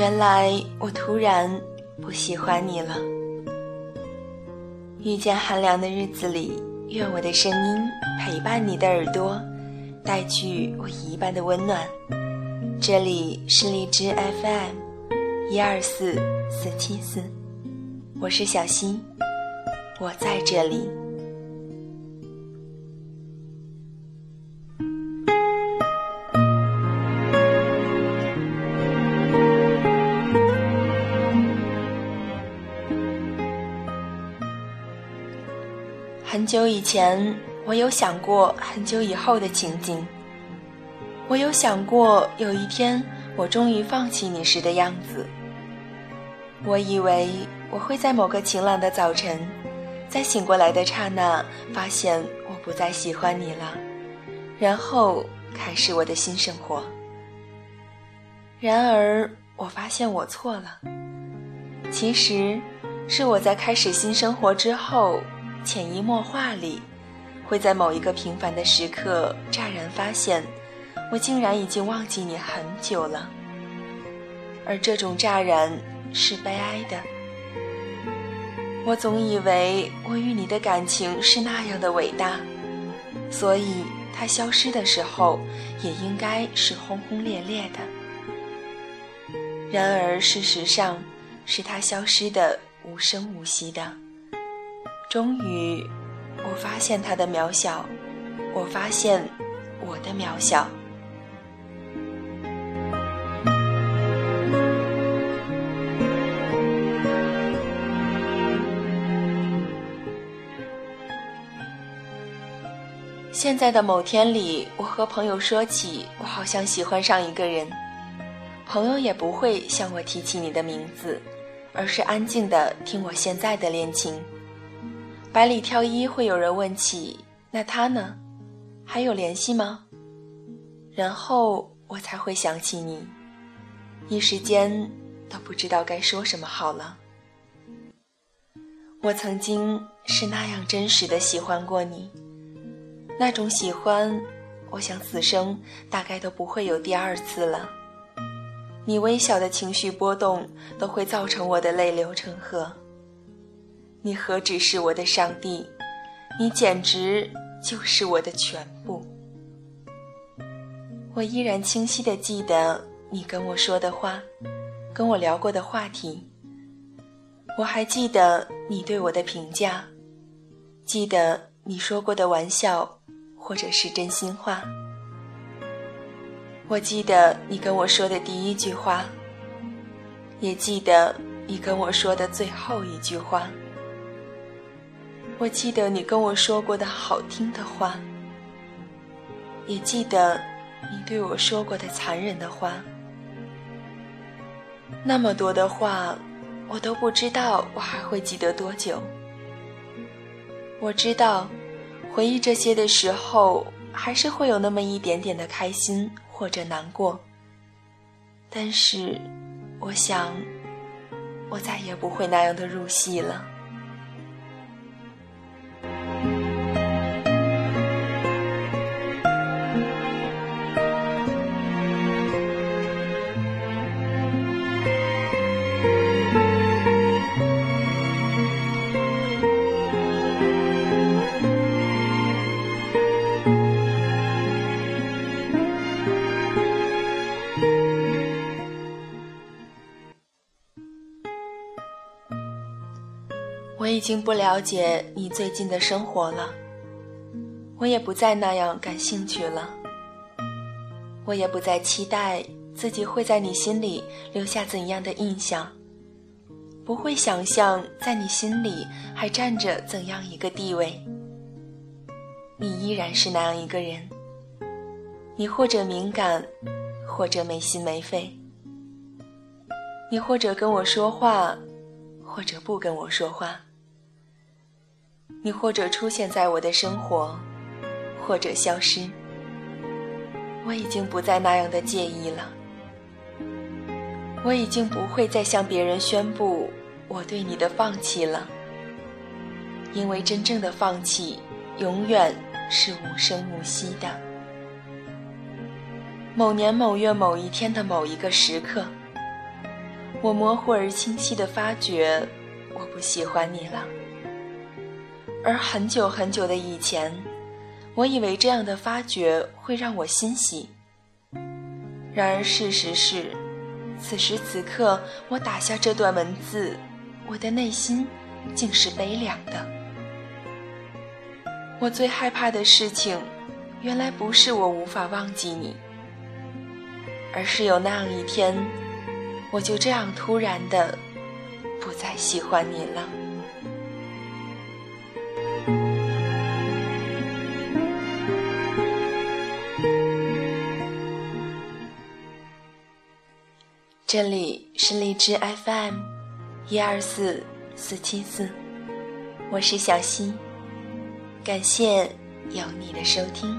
原来我突然不喜欢你了。遇见寒凉的日子里，愿我的声音陪伴你的耳朵，带去我一半的温暖。这里是荔枝 FM，一二四四七四，我是小溪，我在这里。很久以前，我有想过很久以后的情景。我有想过有一天我终于放弃你时的样子。我以为我会在某个晴朗的早晨，在醒过来的刹那，发现我不再喜欢你了，然后开始我的新生活。然而，我发现我错了。其实，是我在开始新生活之后。潜移默化里，会在某一个平凡的时刻乍然发现，我竟然已经忘记你很久了。而这种乍然是悲哀的。我总以为我与你的感情是那样的伟大，所以它消失的时候也应该是轰轰烈烈的。然而事实上，是它消失的无声无息的。终于，我发现他的渺小，我发现我的渺小。现在的某天里，我和朋友说起，我好像喜欢上一个人，朋友也不会向我提起你的名字，而是安静的听我现在的恋情。百里挑一，会有人问起，那他呢？还有联系吗？然后我才会想起你，一时间都不知道该说什么好了。我曾经是那样真实的喜欢过你，那种喜欢，我想此生大概都不会有第二次了。你微小的情绪波动，都会造成我的泪流成河。你何止是我的上帝，你简直就是我的全部。我依然清晰的记得你跟我说的话，跟我聊过的话题。我还记得你对我的评价，记得你说过的玩笑，或者是真心话。我记得你跟我说的第一句话，也记得你跟我说的最后一句话。我记得你跟我说过的好听的话，也记得你对我说过的残忍的话。那么多的话，我都不知道我还会记得多久。我知道，回忆这些的时候，还是会有那么一点点的开心或者难过。但是，我想，我再也不会那样的入戏了。我已经不了解你最近的生活了，我也不再那样感兴趣了，我也不再期待自己会在你心里留下怎样的印象，不会想象在你心里还站着怎样一个地位。你依然是那样一个人，你或者敏感，或者没心没肺，你或者跟我说话，或者不跟我说话。你或者出现在我的生活，或者消失。我已经不再那样的介意了。我已经不会再向别人宣布我对你的放弃了，因为真正的放弃永远是无声无息的。某年某月某一天的某一个时刻，我模糊而清晰地发觉，我不喜欢你了。而很久很久的以前，我以为这样的发觉会让我欣喜。然而事实是，此时此刻，我打下这段文字，我的内心竟是悲凉的。我最害怕的事情，原来不是我无法忘记你，而是有那样一天，我就这样突然的不再喜欢你了。这里是荔枝 FM，一二四四七四，我是小溪，感谢有你的收听。